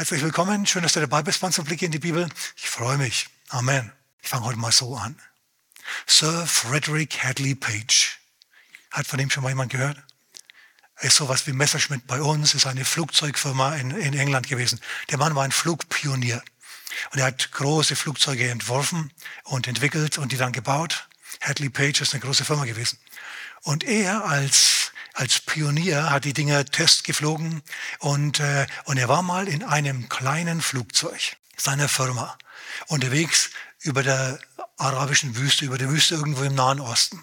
Herzlich willkommen, schön, dass du dabei bist beim Blick in die Bibel. Ich freue mich. Amen. Ich fange heute mal so an. Sir Frederick Hadley Page. Hat von dem schon mal jemand gehört? Er ist sowas wie Messerschmidt bei uns, ist eine Flugzeugfirma in, in England gewesen. Der Mann war ein Flugpionier. Und er hat große Flugzeuge entworfen und entwickelt und die dann gebaut. Hadley Page ist eine große Firma gewesen. Und er als, als Pionier hat die Dinger testgeflogen und, äh, und er war mal in einem kleinen Flugzeug seiner Firma unterwegs über der arabischen Wüste, über der Wüste irgendwo im Nahen Osten.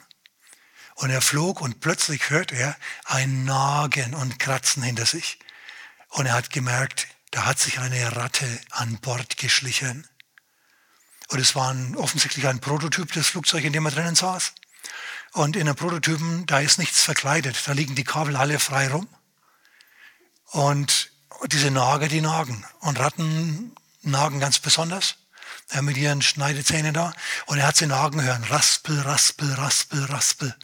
Und er flog und plötzlich hört er ein Nagen und Kratzen hinter sich. Und er hat gemerkt, da hat sich eine Ratte an Bord geschlichen. Und es war offensichtlich ein Prototyp des Flugzeugs, in dem er drinnen saß. Und in den Prototypen, da ist nichts verkleidet. Da liegen die Kabel alle frei rum. Und diese Nager, die nagen. Und Ratten nagen ganz besonders. Ja, mit ihren Schneidezähnen da. Und er hat sie nagen hören. Raspel, raspel, raspel, raspel.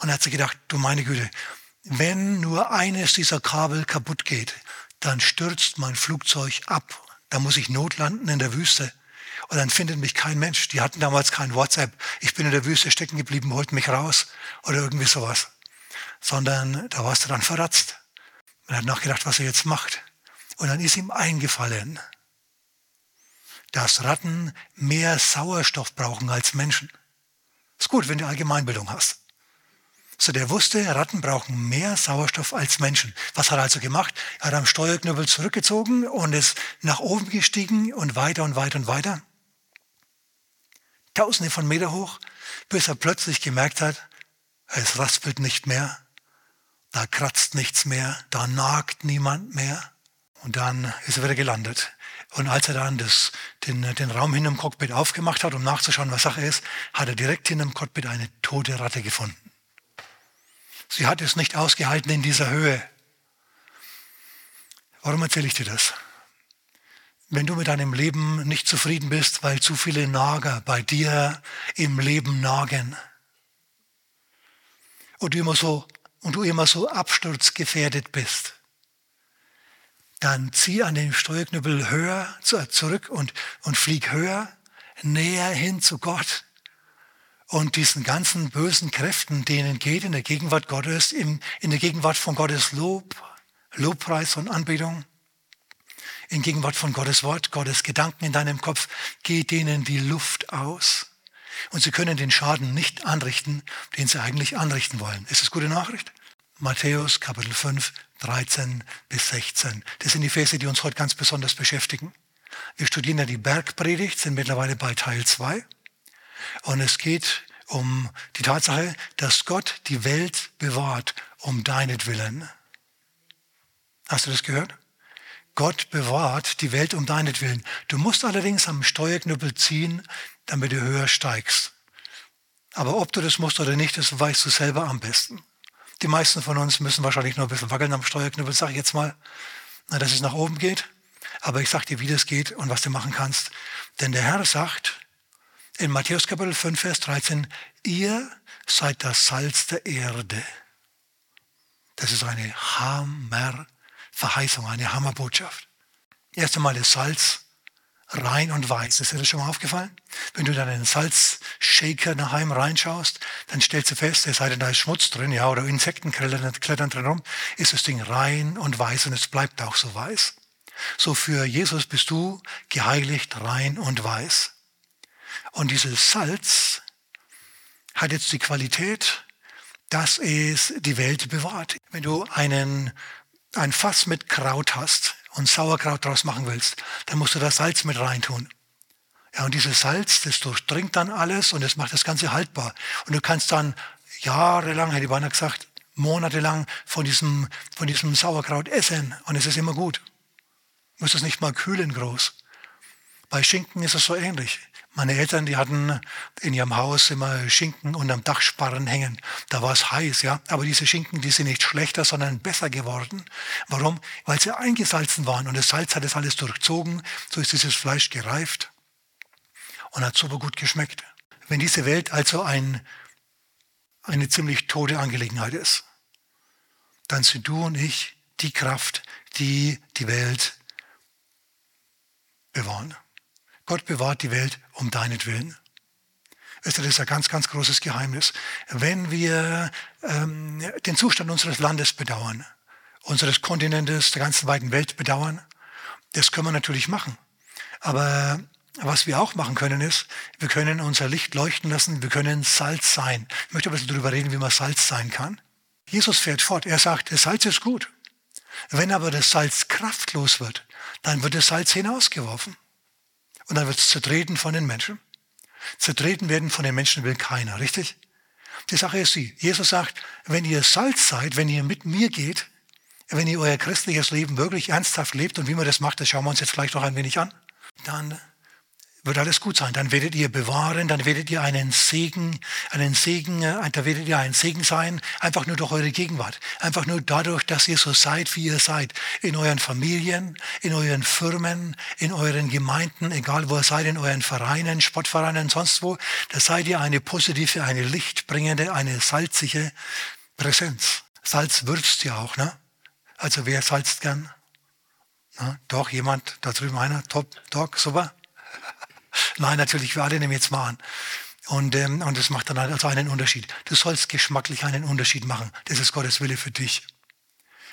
Und er hat sich gedacht, du meine Güte, wenn nur eines dieser Kabel kaputt geht, dann stürzt mein Flugzeug ab. Da muss ich notlanden in der Wüste. Und dann findet mich kein Mensch. Die hatten damals kein WhatsApp. Ich bin in der Wüste stecken geblieben, holt mich raus. Oder irgendwie sowas. Sondern da warst du dann verratzt. Er hat nachgedacht, was er jetzt macht. Und dann ist ihm eingefallen, dass Ratten mehr Sauerstoff brauchen als Menschen. Ist gut, wenn du Allgemeinbildung hast. So, der wusste, Ratten brauchen mehr Sauerstoff als Menschen. Was hat er also gemacht? Er hat am Steuerknüppel zurückgezogen und ist nach oben gestiegen und weiter und weiter und weiter. Tausende von Meter hoch, bis er plötzlich gemerkt hat, es raspelt nicht mehr, da kratzt nichts mehr, da nagt niemand mehr. Und dann ist er wieder gelandet. Und als er dann das, den, den Raum hinterm Cockpit aufgemacht hat, um nachzuschauen, was Sache ist, hat er direkt hinterm Cockpit eine tote Ratte gefunden. Sie hat es nicht ausgehalten in dieser Höhe. Warum erzähle ich dir das? Wenn du mit deinem Leben nicht zufrieden bist, weil zu viele Nager bei dir im Leben nagen. Und du immer so, und du immer so absturzgefährdet bist, dann zieh an den Steuerknüppel höher zurück und, und flieg höher, näher hin zu Gott und diesen ganzen bösen Kräften, denen geht in der Gegenwart Gottes, in, in der Gegenwart von Gottes Lob, Lobpreis und Anbetung, in Gegenwart von Gottes Wort, Gottes Gedanken in deinem Kopf, geht denen die Luft aus. Und sie können den Schaden nicht anrichten, den sie eigentlich anrichten wollen. Ist das gute Nachricht? Matthäus Kapitel 5, 13 bis 16. Das sind die Verse, die uns heute ganz besonders beschäftigen. Wir studieren ja die Bergpredigt, sind mittlerweile bei Teil 2. Und es geht um die Tatsache, dass Gott die Welt bewahrt um deinetwillen. Hast du das gehört? Gott bewahrt die Welt um deinetwillen. Du musst allerdings am Steuerknüppel ziehen, damit du höher steigst. Aber ob du das musst oder nicht, das weißt du selber am besten. Die meisten von uns müssen wahrscheinlich nur ein bisschen wackeln am Steuerknüppel, sag ich jetzt mal, dass es nach oben geht. Aber ich sag dir, wie das geht und was du machen kannst. Denn der Herr sagt, in Matthäus Kapitel 5, Vers 13, ihr seid das Salz der Erde. Das ist eine Hammerverheißung, eine Hammerbotschaft. Erst einmal ist Salz rein und weiß. Ist dir das schon mal aufgefallen? Wenn du dann in einen Salzshaker daheim reinschaust, dann stellst du fest, es sei denn, da ist Schmutz drin, ja, oder Insekten klettern drin rum, ist das Ding rein und weiß und es bleibt auch so weiß. So für Jesus bist du geheiligt, rein und weiß. Und dieses Salz hat jetzt die Qualität, dass es die Welt bewahrt. Wenn du einen, ein Fass mit Kraut hast und Sauerkraut draus machen willst, dann musst du das Salz mit reintun. Ja, und dieses Salz, das durchdringt dann alles und es macht das Ganze haltbar. Und du kannst dann jahrelang, hätte ich beinahe gesagt, monatelang von diesem, von diesem Sauerkraut essen und es ist immer gut. Du musst es nicht mal kühlen groß. Bei Schinken ist es so ähnlich. Meine Eltern, die hatten in ihrem Haus immer Schinken unterm Dachsparren hängen. Da war es heiß, ja. Aber diese Schinken, die sind nicht schlechter, sondern besser geworden. Warum? Weil sie eingesalzen waren und das Salz hat es alles durchzogen. So ist dieses Fleisch gereift und hat super gut geschmeckt. Wenn diese Welt also ein, eine ziemlich tote Angelegenheit ist, dann sind du und ich die Kraft, die die Welt bewahren. Gott bewahrt die Welt um deinetwillen. Das ist ein ganz, ganz großes Geheimnis. Wenn wir ähm, den Zustand unseres Landes bedauern, unseres Kontinentes, der ganzen weiten Welt bedauern, das können wir natürlich machen. Aber was wir auch machen können ist, wir können unser Licht leuchten lassen, wir können Salz sein. Ich möchte ein bisschen darüber reden, wie man Salz sein kann. Jesus fährt fort, er sagt, das Salz ist gut. Wenn aber das Salz kraftlos wird, dann wird das Salz hinausgeworfen. Und dann wird es zertreten von den Menschen. Zertreten werden von den Menschen will keiner, richtig? Die Sache ist sie. Jesus sagt, wenn ihr Salz seid, wenn ihr mit mir geht, wenn ihr euer christliches Leben wirklich ernsthaft lebt und wie man das macht, das schauen wir uns jetzt vielleicht noch ein wenig an, dann wird alles gut sein. Dann werdet ihr bewahren, dann werdet ihr einen Segen, einen Segen, äh, da werdet ihr ein Segen sein, einfach nur durch eure Gegenwart. Einfach nur dadurch, dass ihr so seid, wie ihr seid. In euren Familien, in euren Firmen, in euren Gemeinden, egal wo ihr seid, in euren Vereinen, Sportvereinen, sonst wo, da seid ihr eine positive, eine lichtbringende, eine salzige Präsenz. Salz würzt ja auch, ne? Also wer salzt gern? Na, doch, jemand da drüben einer, top, Doc, super. Nein, natürlich, wir alle nehmen jetzt mal an. Und, ähm, und das macht dann halt also einen Unterschied. Du sollst geschmacklich einen Unterschied machen. Das ist Gottes Wille für dich.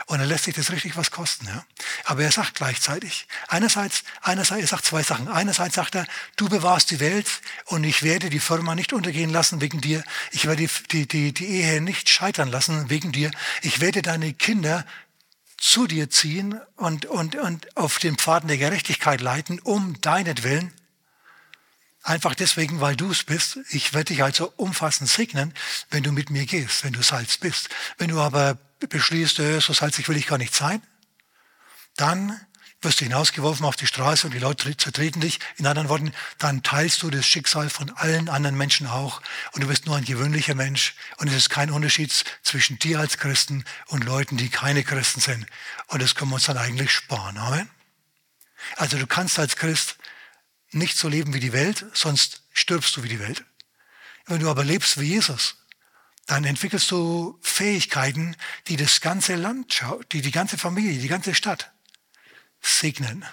Und dann lässt sich das richtig was kosten. Ja? Aber er sagt gleichzeitig, einerseits, einerseits, er sagt zwei Sachen. Einerseits sagt er, du bewahrst die Welt und ich werde die Firma nicht untergehen lassen wegen dir. Ich werde die, die, die, Ehe nicht scheitern lassen wegen dir. Ich werde deine Kinder zu dir ziehen und, und, und auf den Pfaden der Gerechtigkeit leiten, um deinetwillen. Einfach deswegen, weil du es bist. Ich werde dich also umfassend segnen, wenn du mit mir gehst, wenn du Salz bist. Wenn du aber beschließt, äh, so salzig will ich gar nicht sein, dann wirst du hinausgeworfen auf die Straße und die Leute zertreten dich. In anderen Worten, dann teilst du das Schicksal von allen anderen Menschen auch und du bist nur ein gewöhnlicher Mensch und es ist kein Unterschied zwischen dir als Christen und Leuten, die keine Christen sind. Und das können wir uns dann eigentlich sparen. Amen. Also du kannst als Christ nicht so leben wie die Welt, sonst stirbst du wie die Welt. Wenn du aber lebst wie Jesus, dann entwickelst du Fähigkeiten, die das ganze Land, die die ganze Familie, die ganze Stadt segnen.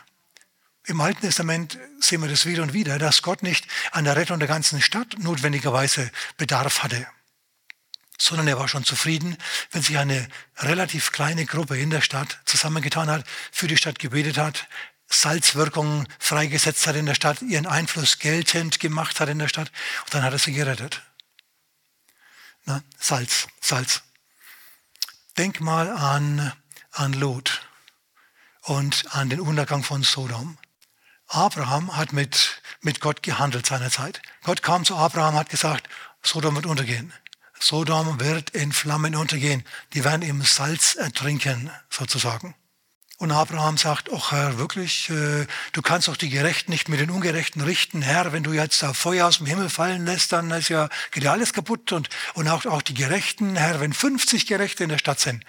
Im Alten Testament sehen wir das wieder und wieder, dass Gott nicht an der Rettung der ganzen Stadt notwendigerweise Bedarf hatte, sondern er war schon zufrieden, wenn sich eine relativ kleine Gruppe in der Stadt zusammengetan hat, für die Stadt gebetet hat, Salzwirkung freigesetzt hat in der Stadt, ihren Einfluss geltend gemacht hat in der Stadt. Und dann hat er sie gerettet. Na, Salz, Salz. Denk mal an, an Lot und an den Untergang von Sodom. Abraham hat mit, mit Gott gehandelt seinerzeit. Gott kam zu Abraham, hat gesagt, Sodom wird untergehen. Sodom wird in Flammen untergehen. Die werden im Salz ertrinken, sozusagen. Und Abraham sagt, ach Herr, wirklich, äh, du kannst doch die Gerechten nicht mit den Ungerechten richten. Herr, wenn du jetzt da Feuer aus dem Himmel fallen lässt, dann ist ja, geht ja alles kaputt. Und, und auch, auch die Gerechten, Herr, wenn 50 Gerechte in der Stadt sind,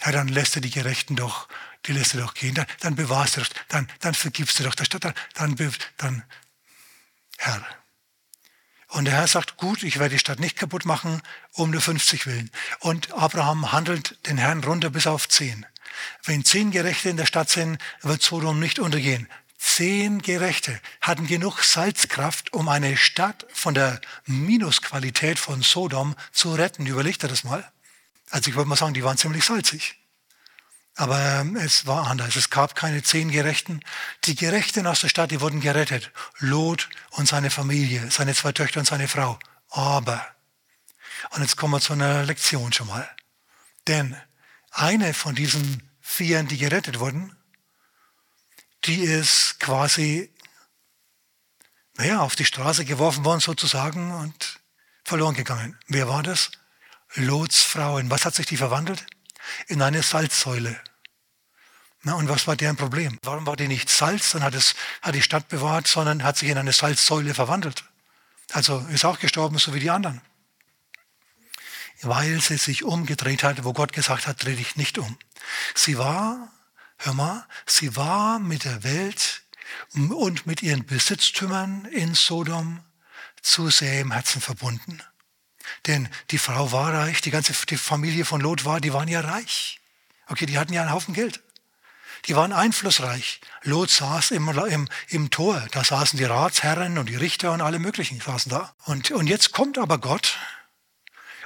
Herr, dann lässt er die Gerechten doch, die lässt er doch gehen. Dann, dann bewahrst du doch, dann, dann vergibst du doch der Stadt, dann, dann, dann, Herr. Und der Herr sagt, gut, ich werde die Stadt nicht kaputt machen, um nur 50 willen. Und Abraham handelt den Herrn runter bis auf 10. Wenn zehn Gerechte in der Stadt sind, wird Sodom nicht untergehen. Zehn Gerechte hatten genug Salzkraft, um eine Stadt von der Minusqualität von Sodom zu retten. Überlegt er das mal. Also ich würde mal sagen, die waren ziemlich salzig. Aber ähm, es war anders. Es gab keine zehn Gerechten. Die Gerechten aus der Stadt, die wurden gerettet. Lot und seine Familie, seine zwei Töchter und seine Frau. Aber, und jetzt kommen wir zu einer Lektion schon mal. Denn eine von diesen Vieren, die gerettet wurden, die ist quasi naja, auf die Straße geworfen worden sozusagen und verloren gegangen. Wer war das? Lots Frau. In was hat sich die verwandelt? In eine Salzsäule. Na, und was war deren Problem? Warum war die nicht Salz und hat, es, hat die Stadt bewahrt, sondern hat sich in eine Salzsäule verwandelt? Also ist auch gestorben, so wie die anderen weil sie sich umgedreht hat, wo Gott gesagt hat, dreh dich nicht um. Sie war, hör mal, sie war mit der Welt und mit ihren Besitztümern in Sodom zu sehr im Herzen verbunden. Denn die Frau war reich, die ganze die Familie von Lot war, die waren ja reich. Okay, die hatten ja einen Haufen Geld. Die waren einflussreich. Lot saß im, im, im Tor. Da saßen die Ratsherren und die Richter und alle möglichen saßen da. Und, und jetzt kommt aber Gott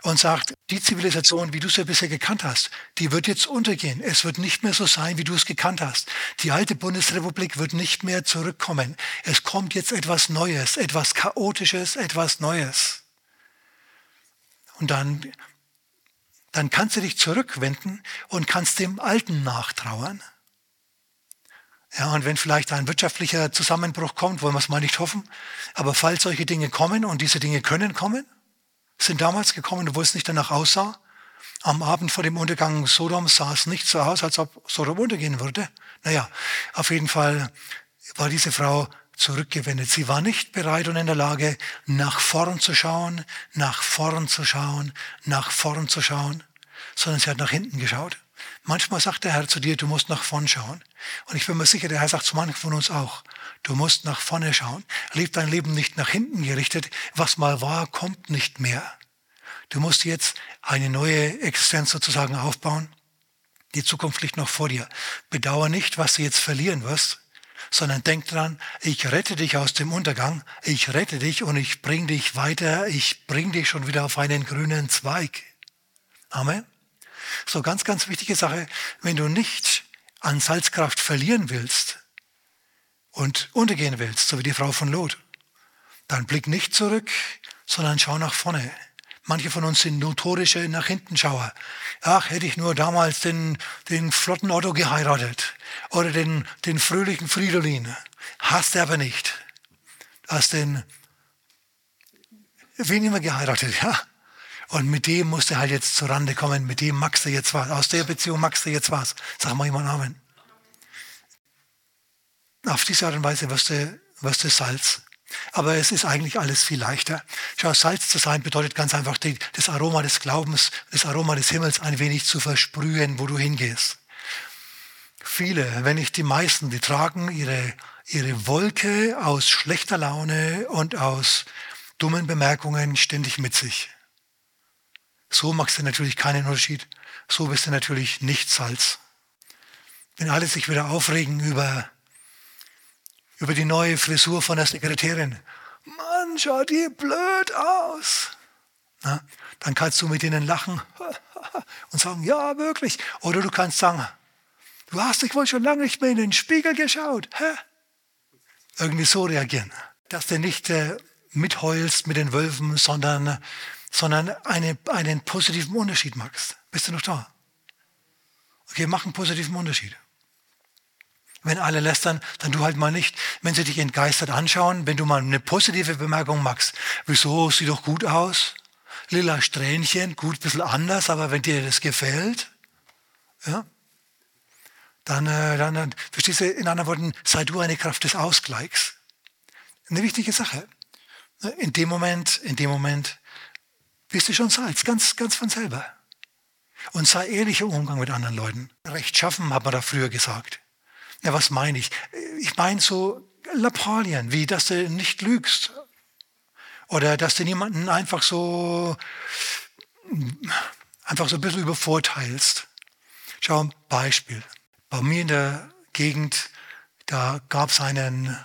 und sagt, die Zivilisation, wie du sie bisher gekannt hast, die wird jetzt untergehen. Es wird nicht mehr so sein, wie du es gekannt hast. Die alte Bundesrepublik wird nicht mehr zurückkommen. Es kommt jetzt etwas Neues, etwas Chaotisches, etwas Neues. Und dann, dann kannst du dich zurückwenden und kannst dem Alten nachtrauern. Ja, und wenn vielleicht ein wirtschaftlicher Zusammenbruch kommt, wollen wir es mal nicht hoffen, aber falls solche Dinge kommen und diese Dinge können kommen, sind damals gekommen, obwohl es nicht danach aussah, am Abend vor dem Untergang Sodoms sah es nicht so aus, als ob Sodom untergehen würde. Naja, auf jeden Fall war diese Frau zurückgewendet. Sie war nicht bereit und in der Lage, nach vorn zu schauen, nach vorn zu schauen, nach vorn zu schauen, sondern sie hat nach hinten geschaut. Manchmal sagt der Herr zu dir, du musst nach vorn schauen. Und ich bin mir sicher, der Herr sagt zu manchen von uns auch, du musst nach vorne schauen. Leb dein Leben nicht nach hinten gerichtet. Was mal war, kommt nicht mehr. Du musst jetzt eine neue Existenz sozusagen aufbauen. Die Zukunft liegt noch vor dir. Bedauere nicht, was du jetzt verlieren wirst, sondern denk dran, ich rette dich aus dem Untergang, ich rette dich und ich bring dich weiter, ich bring dich schon wieder auf einen grünen Zweig. Amen. So ganz, ganz wichtige Sache, wenn du nicht an Salzkraft verlieren willst und untergehen willst, so wie die Frau von Lot, dann blick nicht zurück, sondern schau nach vorne. Manche von uns sind notorische nach hinten Schauer. Ach, hätte ich nur damals den, den flotten Otto geheiratet oder den, den fröhlichen Fridolin. Hast du aber nicht. Hast den, wen immer geheiratet, ja. Und mit dem musst du halt jetzt zur Rande kommen, mit dem magst du jetzt was. Aus der Beziehung magst du jetzt was. Sag mal jemand Amen. Auf diese Art und Weise wirst du, wirst du Salz. Aber es ist eigentlich alles viel leichter. Schau, Salz zu sein bedeutet ganz einfach die, das Aroma des Glaubens, das Aroma des Himmels ein wenig zu versprühen, wo du hingehst. Viele, wenn nicht die meisten, die tragen ihre, ihre Wolke aus schlechter Laune und aus dummen Bemerkungen ständig mit sich. So machst du natürlich keinen Unterschied. So bist du natürlich nicht Salz. Wenn alle sich wieder aufregen über über die neue Frisur von der Sekretärin. Mann, schaut die blöd aus. Na, dann kannst du mit ihnen lachen und sagen, ja, wirklich. Oder du kannst sagen, du hast dich wohl schon lange nicht mehr in den Spiegel geschaut. Hä? Irgendwie so reagieren. Dass du nicht äh, mitheulst mit den Wölfen, sondern, sondern eine, einen positiven Unterschied machst. Bist du noch da? Okay, mach einen positiven Unterschied. Wenn alle lästern, dann du halt mal nicht. Wenn sie dich entgeistert anschauen, wenn du mal eine positive Bemerkung machst, wieso, sieht doch gut aus, lila Strähnchen, gut, bisschen anders, aber wenn dir das gefällt, ja, äh, dann, dann, verstehst du, in anderen Worten, sei du eine Kraft des Ausgleichs. Eine wichtige Sache. In dem Moment, in dem Moment bist du schon Salz, ganz, ganz von selber. Und sei ehrlicher Umgang mit anderen Leuten. Recht schaffen, hat man da früher gesagt. Ja, was meine ich? Ich meine so Lappalien, wie dass du nicht lügst. Oder dass du niemanden einfach so, einfach so ein bisschen übervorteilst. Schau, Beispiel. Bei mir in der Gegend, da gab es einen,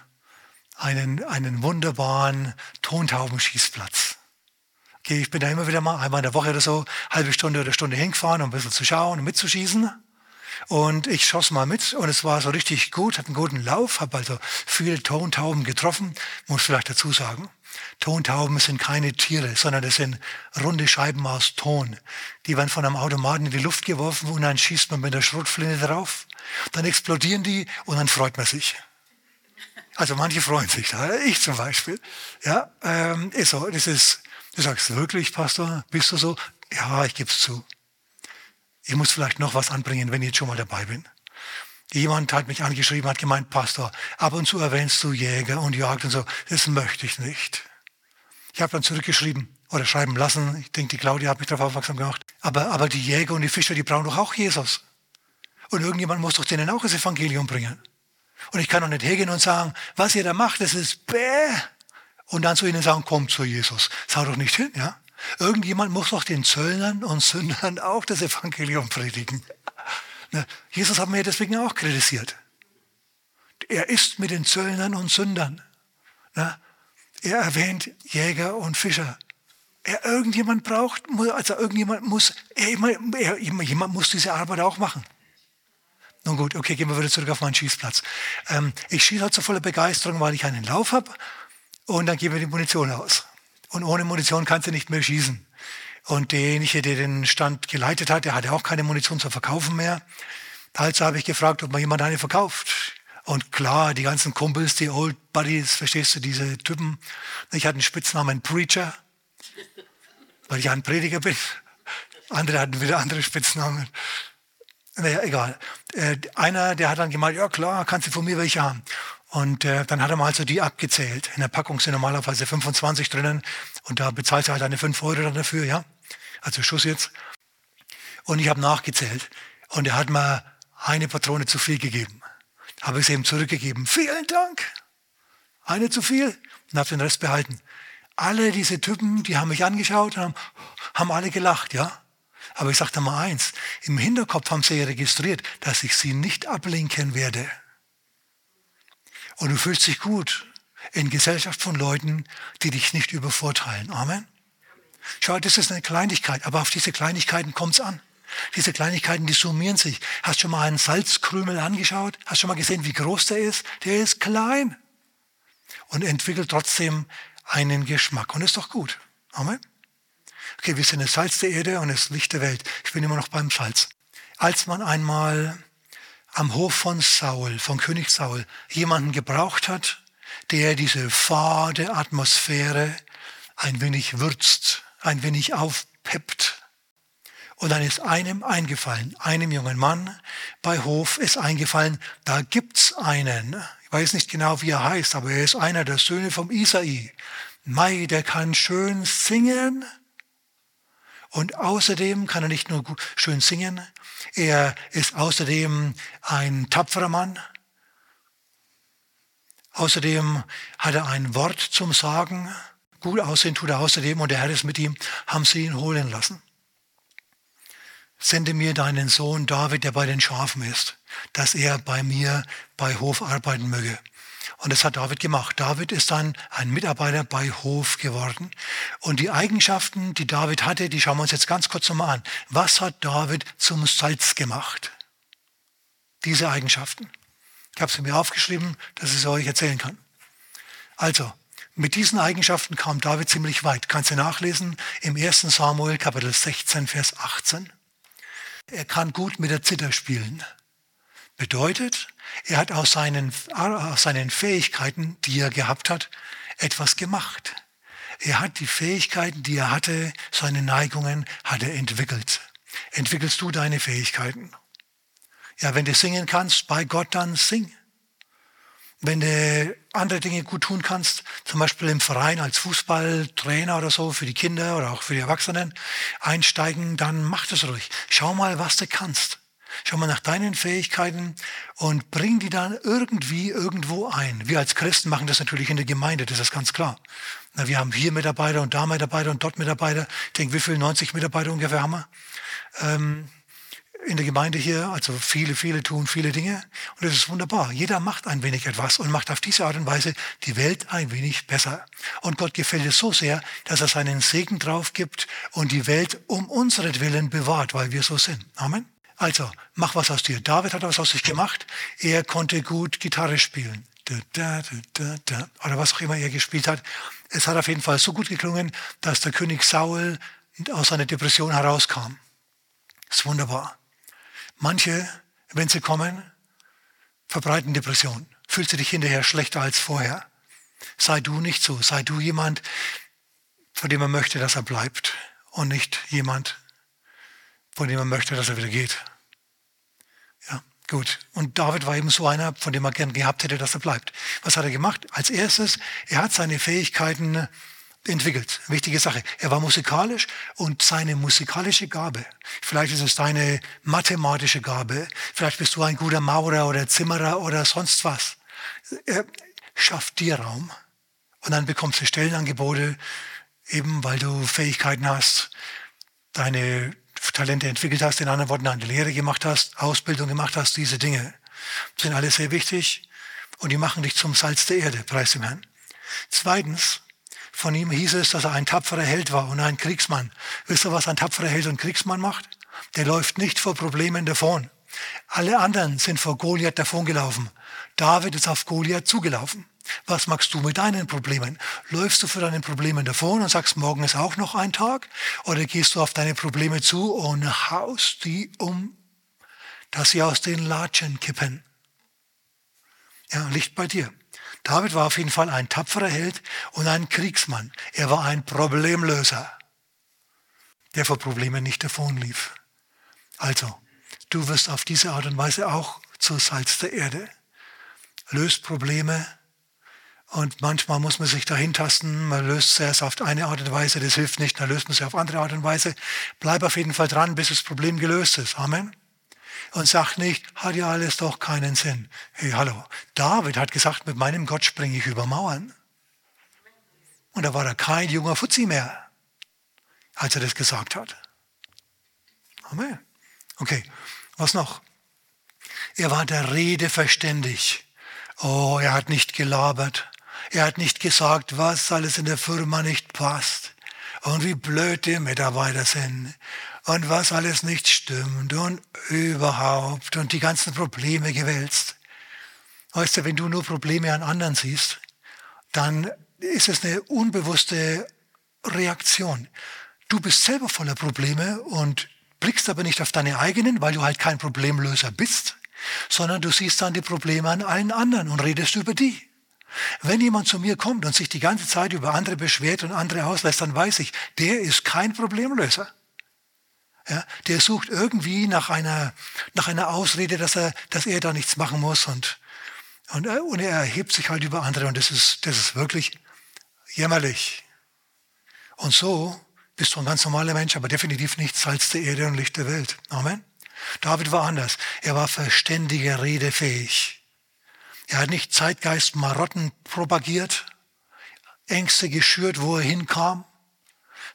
einen, einen wunderbaren Tontaubenschießplatz. Ich bin da immer wieder mal einmal in der Woche oder so, halbe Stunde oder Stunde hingefahren, um ein bisschen zu schauen und mitzuschießen. Und ich schoss mal mit und es war so richtig gut, hat einen guten Lauf, habe also viele Tontauben getroffen, muss vielleicht dazu sagen. Tontauben sind keine Tiere, sondern das sind runde Scheiben aus Ton. Die werden von einem Automaten in die Luft geworfen und dann schießt man mit der Schrotflinte drauf. Dann explodieren die und dann freut man sich. Also manche freuen sich da, ich zum Beispiel. Ja, ähm, so. Das ist, du sagst wirklich, Pastor, bist du so? Ja, ich gebe es zu. Ich muss vielleicht noch was anbringen, wenn ich jetzt schon mal dabei bin. Jemand hat mich angeschrieben, hat gemeint, Pastor, ab und zu erwähnst du Jäger und Jagd und so. Das möchte ich nicht. Ich habe dann zurückgeschrieben oder schreiben lassen. Ich denke, die Claudia hat mich darauf aufmerksam gemacht. Aber, aber die Jäger und die Fischer, die brauchen doch auch Jesus. Und irgendjemand muss doch denen auch das Evangelium bringen. Und ich kann doch nicht hergehen und sagen, was ihr da macht, das ist bäh. Und dann zu ihnen sagen, kommt zu Jesus. Das haut doch nicht hin, ja? Irgendjemand muss doch den Zöllnern und Sündern auch das Evangelium predigen. Na, Jesus hat mir deswegen auch kritisiert. Er ist mit den Zöllnern und Sündern. Na, er erwähnt Jäger und Fischer. Er irgendjemand braucht, also irgendjemand muss, er, jemand muss diese Arbeit auch machen. Nun gut, okay, gehen wir wieder zurück auf meinen Schießplatz. Ähm, ich schieße halt so voller Begeisterung, weil ich einen Lauf habe und dann geben wir die Munition aus. Und ohne Munition kannst du nicht mehr schießen. Und derjenige, der den Stand geleitet hat, der hatte auch keine Munition zu verkaufen mehr. Also habe ich gefragt, ob mir jemand eine verkauft. Und klar, die ganzen Kumpels, die Old Buddies, verstehst du, diese Typen. Ich hatte einen Spitznamen Preacher, weil ich ein Prediger bin. Andere hatten wieder andere Spitznamen. Naja, egal. Äh, einer, der hat dann gemeint, ja klar, kannst du von mir welche haben. Und äh, dann hat er mal also die abgezählt. In der Packung sind normalerweise 25 drinnen und da bezahlt er halt eine 5 Euro dann dafür, ja. Also Schuss jetzt. Und ich habe nachgezählt und er hat mir eine Patrone zu viel gegeben. Habe ich es ihm zurückgegeben. Vielen Dank. Eine zu viel und habe den Rest behalten. Alle diese Typen, die haben mich angeschaut und haben, haben alle gelacht, ja. Aber ich sagte mal eins, im Hinterkopf haben sie registriert, dass ich sie nicht ablenken werde. Und du fühlst dich gut in Gesellschaft von Leuten, die dich nicht übervorteilen. Amen. Schau, das ist eine Kleinigkeit, aber auf diese Kleinigkeiten kommt es an. Diese Kleinigkeiten, die summieren sich. Hast du schon mal einen Salzkrümel angeschaut? Hast du schon mal gesehen, wie groß der ist? Der ist klein und entwickelt trotzdem einen Geschmack. Und ist doch gut. Amen. Okay, wir sind das Salz der Erde und das Licht der Welt. Ich bin immer noch beim Salz. Als man einmal am Hof von Saul, von König Saul, jemanden gebraucht hat, der diese fade Atmosphäre ein wenig würzt, ein wenig aufpeppt. Und dann ist einem eingefallen, einem jungen Mann bei Hof ist eingefallen, da gibt's einen, ich weiß nicht genau, wie er heißt, aber er ist einer der Söhne vom Isai. Mai, der kann schön singen und außerdem kann er nicht nur schön singen, er ist außerdem ein tapferer Mann. Außerdem hat er ein Wort zum Sagen. Gut aussehen tut er außerdem und der Herr ist mit ihm, haben sie ihn holen lassen. Sende mir deinen Sohn David, der bei den Schafen ist, dass er bei mir bei Hof arbeiten möge. Und das hat David gemacht. David ist dann ein Mitarbeiter bei Hof geworden. Und die Eigenschaften, die David hatte, die schauen wir uns jetzt ganz kurz nochmal an. Was hat David zum Salz gemacht? Diese Eigenschaften. Ich habe sie mir aufgeschrieben, dass ich es euch erzählen kann. Also, mit diesen Eigenschaften kam David ziemlich weit. Kannst du nachlesen im 1. Samuel Kapitel 16, Vers 18. Er kann gut mit der Zither spielen. Bedeutet, er hat aus seinen, aus seinen Fähigkeiten, die er gehabt hat, etwas gemacht. Er hat die Fähigkeiten, die er hatte, seine Neigungen, hat er entwickelt. Entwickelst du deine Fähigkeiten? Ja, wenn du singen kannst, bei Gott dann sing. Wenn du andere Dinge gut tun kannst, zum Beispiel im Verein als Fußballtrainer oder so für die Kinder oder auch für die Erwachsenen einsteigen, dann mach das ruhig. Schau mal, was du kannst. Schau mal nach deinen Fähigkeiten und bring die dann irgendwie irgendwo ein. Wir als Christen machen das natürlich in der Gemeinde, das ist ganz klar. Na, wir haben hier Mitarbeiter und da Mitarbeiter und dort Mitarbeiter. Ich denke, wie viele 90 Mitarbeiter ungefähr haben wir? Ähm, in der Gemeinde hier, also viele, viele tun viele Dinge und das ist wunderbar. Jeder macht ein wenig etwas und macht auf diese Art und Weise die Welt ein wenig besser. Und Gott gefällt es so sehr, dass er seinen Segen drauf gibt und die Welt um unseren bewahrt, weil wir so sind. Amen. Also, mach was aus dir. David hat was aus sich gemacht. Er konnte gut Gitarre spielen. Oder was auch immer er gespielt hat. Es hat auf jeden Fall so gut geklungen, dass der König Saul aus seiner Depression herauskam. Das ist wunderbar. Manche, wenn sie kommen, verbreiten Depressionen. Fühlst du dich hinterher schlechter als vorher? Sei du nicht so. Sei du jemand, von dem man möchte, dass er bleibt und nicht jemand, von dem man möchte, dass er wieder geht. Gut. Und David war eben so einer, von dem er gern gehabt hätte, dass er bleibt. Was hat er gemacht? Als erstes, er hat seine Fähigkeiten entwickelt. Wichtige Sache. Er war musikalisch und seine musikalische Gabe, vielleicht ist es deine mathematische Gabe, vielleicht bist du ein guter Maurer oder Zimmerer oder sonst was. Er schafft dir Raum und dann bekommst du Stellenangebote, eben weil du Fähigkeiten hast, deine Talente entwickelt hast, in anderen Worten eine Lehre gemacht hast, Ausbildung gemacht hast, diese Dinge sind alle sehr wichtig und die machen dich zum Salz der Erde, preis dem Herrn. Zweitens, von ihm hieß es, dass er ein tapferer Held war und ein Kriegsmann. Wisst ihr, was ein tapferer Held und Kriegsmann macht? Der läuft nicht vor Problemen davon. Alle anderen sind vor Goliath davongelaufen. David ist auf Goliath zugelaufen. Was machst du mit deinen Problemen? Läufst du für deine Probleme davon und sagst, morgen ist auch noch ein Tag? Oder gehst du auf deine Probleme zu und haust die um, dass sie aus den Latschen kippen? Ja, Licht bei dir. David war auf jeden Fall ein tapferer Held und ein Kriegsmann. Er war ein Problemlöser, der vor Problemen nicht davonlief. Also, du wirst auf diese Art und Weise auch zur Salz der Erde. Löst Probleme und manchmal muss man sich dahin tasten. Man löst sie erst auf eine Art und Weise, das hilft nicht, dann löst man sie auf andere Art und Weise. Bleib auf jeden Fall dran, bis das Problem gelöst ist. Amen und sag nicht, hat ja alles doch keinen Sinn. Hey, hallo. David hat gesagt, mit meinem Gott springe ich über Mauern. Und da war er kein junger Fuzzi mehr, als er das gesagt hat. Amen. Okay, was noch? Er war der Rede verständig. Oh, er hat nicht gelabert. Er hat nicht gesagt, was alles in der Firma nicht passt und wie blöd die Mitarbeiter sind und was alles nicht stimmt und überhaupt und die ganzen Probleme gewälzt. Weißt du, wenn du nur Probleme an anderen siehst, dann ist es eine unbewusste Reaktion. Du bist selber voller Probleme und blickst aber nicht auf deine eigenen, weil du halt kein Problemlöser bist, sondern du siehst dann die Probleme an allen anderen und redest über die. Wenn jemand zu mir kommt und sich die ganze Zeit über andere beschwert und andere auslässt, dann weiß ich, der ist kein Problemlöser. Ja, der sucht irgendwie nach einer, nach einer Ausrede, dass er, dass er da nichts machen muss und, und, äh, und er erhebt sich halt über andere und das ist, das ist wirklich jämmerlich. Und so bist du ein ganz normaler Mensch, aber definitiv nicht Salz der Erde und Licht der Welt. Amen. David war anders. Er war verständiger, redefähig. Er hat nicht Zeitgeist Marotten propagiert, Ängste geschürt, wo er hinkam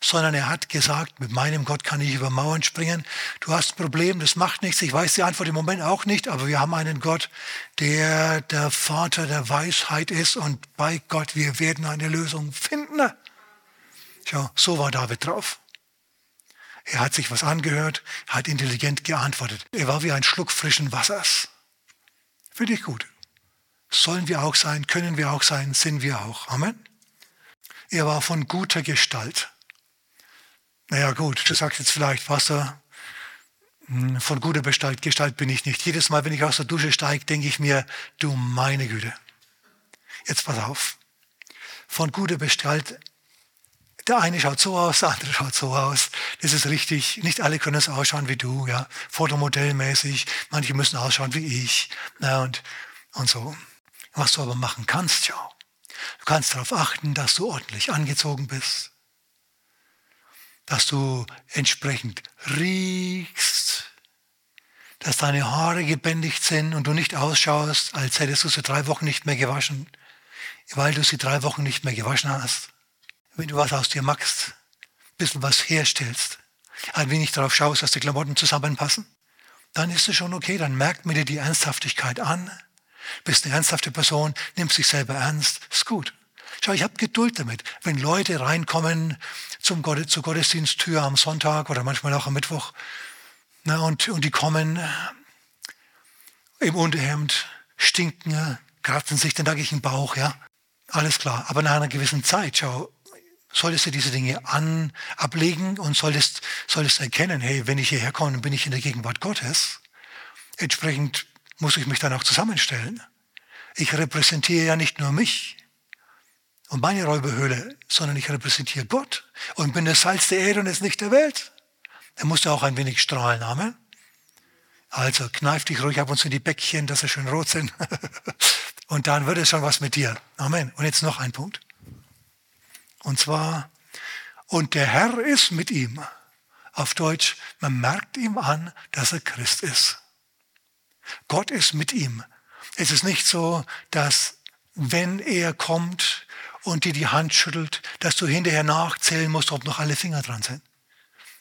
sondern er hat gesagt, mit meinem Gott kann ich über Mauern springen. Du hast ein Problem, das macht nichts. Ich weiß die Antwort im Moment auch nicht, aber wir haben einen Gott, der der Vater der Weisheit ist und bei Gott, wir werden eine Lösung finden. Schau, so war David drauf. Er hat sich was angehört, hat intelligent geantwortet. Er war wie ein Schluck frischen Wassers. Finde ich gut. Sollen wir auch sein, können wir auch sein, sind wir auch. Amen. Er war von guter Gestalt. Naja gut, du sagst jetzt vielleicht, Wasser, hm, von guter Gestalt, Gestalt bin ich nicht. Jedes Mal, wenn ich aus der Dusche steige, denke ich mir, du meine Güte. Jetzt pass auf. Von guter Gestalt, der eine schaut so aus, der andere schaut so aus. Das ist richtig. Nicht alle können so ausschauen wie du, ja. Fotomodellmäßig. Manche müssen ausschauen wie ich. Na, und, und so. Was du aber machen kannst, ja. Du kannst darauf achten, dass du ordentlich angezogen bist dass du entsprechend riechst, dass deine Haare gebändigt sind und du nicht ausschaust, als hättest du sie drei Wochen nicht mehr gewaschen, weil du sie drei Wochen nicht mehr gewaschen hast. Wenn du was aus dir machst, ein bisschen was herstellst, ein wenig darauf schaust, dass die Klamotten zusammenpassen, dann ist es schon okay, dann merkt mir dir die Ernsthaftigkeit an, bist eine ernsthafte Person, nimmst dich selber ernst, ist gut. Schau, ich habe Geduld damit. Wenn Leute reinkommen zum Gott, zur Gottesdiensttür am Sonntag oder manchmal auch am Mittwoch na, und, und die kommen im Unterhemd, stinken, kratzen sich den dackigen Bauch, ja. Alles klar. Aber nach einer gewissen Zeit, schau, solltest du diese Dinge an, ablegen und solltest, solltest erkennen, hey, wenn ich hierher komme, bin ich in der Gegenwart Gottes. Entsprechend muss ich mich dann auch zusammenstellen. Ich repräsentiere ja nicht nur mich, und meine Räuberhöhle, sondern ich repräsentiere Gott und bin das Salz der Erde und das Licht der Welt. Er musste auch ein wenig strahlen, Amen. Also kneif dich ruhig ab und zu in die Bäckchen, dass sie schön rot sind. und dann wird es schon was mit dir. Amen. Und jetzt noch ein Punkt. Und zwar, und der Herr ist mit ihm. Auf Deutsch, man merkt ihm an, dass er Christ ist. Gott ist mit ihm. Es ist nicht so, dass wenn er kommt, und dir die Hand schüttelt, dass du hinterher nachzählen musst, ob noch alle Finger dran sind.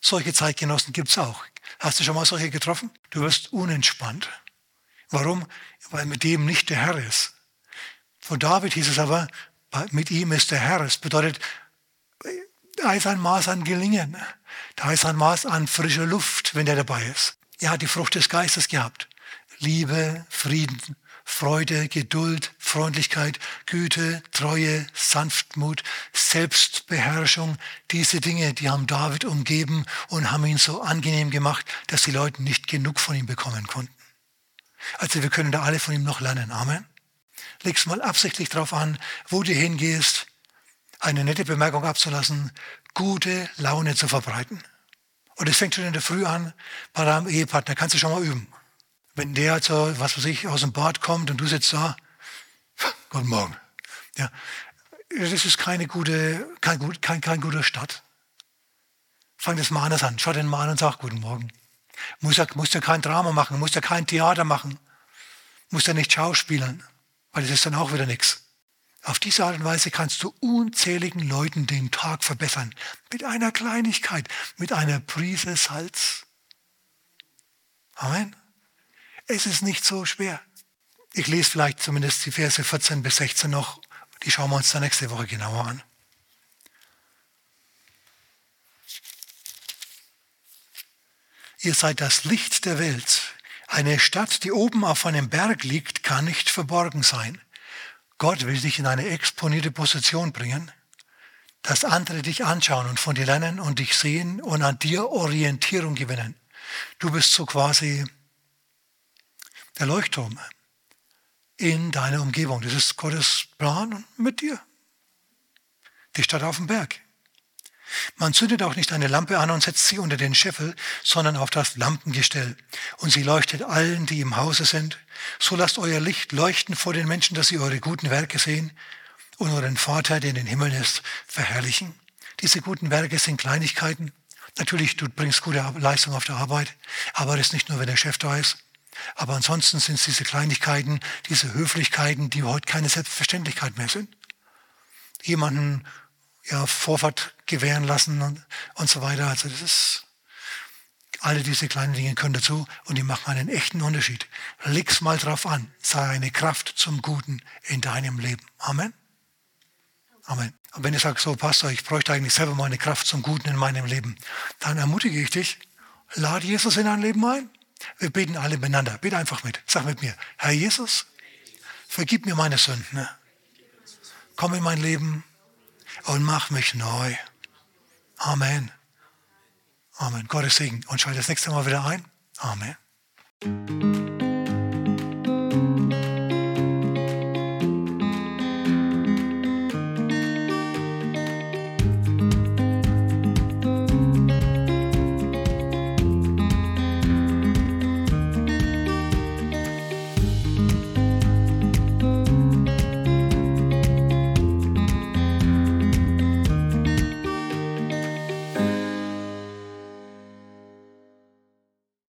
Solche Zeitgenossen gibt es auch. Hast du schon mal solche getroffen? Du wirst unentspannt. Warum? Weil mit dem nicht der Herr ist. Von David hieß es aber, mit ihm ist der Herr. Es bedeutet, da ist ein Maß an Gelingen. Da ist ein Maß an frischer Luft, wenn der dabei ist. Er hat die Frucht des Geistes gehabt. Liebe, Frieden, Freude, Geduld, Freundlichkeit, Güte, Treue, Sanftmut, Selbstbeherrschung. Diese Dinge, die haben David umgeben und haben ihn so angenehm gemacht, dass die Leute nicht genug von ihm bekommen konnten. Also wir können da alle von ihm noch lernen. Amen. Leg's mal absichtlich darauf an, wo du hingehst, eine nette Bemerkung abzulassen, gute Laune zu verbreiten. Und es fängt schon in der Früh an, bei deinem Ehepartner, kannst du schon mal üben. Wenn der also, was weiß ich, aus dem Bad kommt und du sitzt da, guten Morgen. Ja, das ist keine gute, kein, kein, kein guter Start. Fang das mal anders an. Schau den mal an und sag guten Morgen. Muss er, muss er kein Drama machen, muss er kein Theater machen, muss er nicht schauspielern, weil das ist dann auch wieder nichts. Auf diese Art und Weise kannst du unzähligen Leuten den Tag verbessern. Mit einer Kleinigkeit, mit einer Prise Salz. Amen. Es ist nicht so schwer. Ich lese vielleicht zumindest die Verse 14 bis 16 noch. Die schauen wir uns dann nächste Woche genauer an. Ihr seid das Licht der Welt. Eine Stadt, die oben auf einem Berg liegt, kann nicht verborgen sein. Gott will dich in eine exponierte Position bringen, dass andere dich anschauen und von dir lernen und dich sehen und an dir Orientierung gewinnen. Du bist so quasi der Leuchtturm in deiner Umgebung. Das ist Gottes Plan mit dir. Die Stadt auf dem Berg. Man zündet auch nicht eine Lampe an und setzt sie unter den Scheffel, sondern auf das Lampengestell. Und sie leuchtet allen, die im Hause sind. So lasst euer Licht leuchten vor den Menschen, dass sie eure guten Werke sehen und euren Vater, der in den Himmeln ist, verherrlichen. Diese guten Werke sind Kleinigkeiten. Natürlich, du bringst gute Leistung auf der Arbeit, aber das ist nicht nur, wenn der Chef da ist. Aber ansonsten sind es diese Kleinigkeiten, diese Höflichkeiten, die heute keine Selbstverständlichkeit mehr sind. Jemanden ja, Vorfahrt gewähren lassen und, und so weiter. Also das ist, alle diese kleinen Dinge können dazu und die machen einen echten Unterschied. Leg's mal drauf an. Sei eine Kraft zum Guten in deinem Leben. Amen. Amen. Und wenn du sagst, so Pastor, ich bräuchte eigentlich selber mal eine Kraft zum Guten in meinem Leben, dann ermutige ich dich, lade Jesus in dein Leben ein. Wir beten alle miteinander. Bitte einfach mit. Sag mit mir, Herr Jesus, vergib mir meine Sünden. Komm in mein Leben und mach mich neu. Amen. Amen. Gottes Segen. Und schalte das nächste Mal wieder ein. Amen.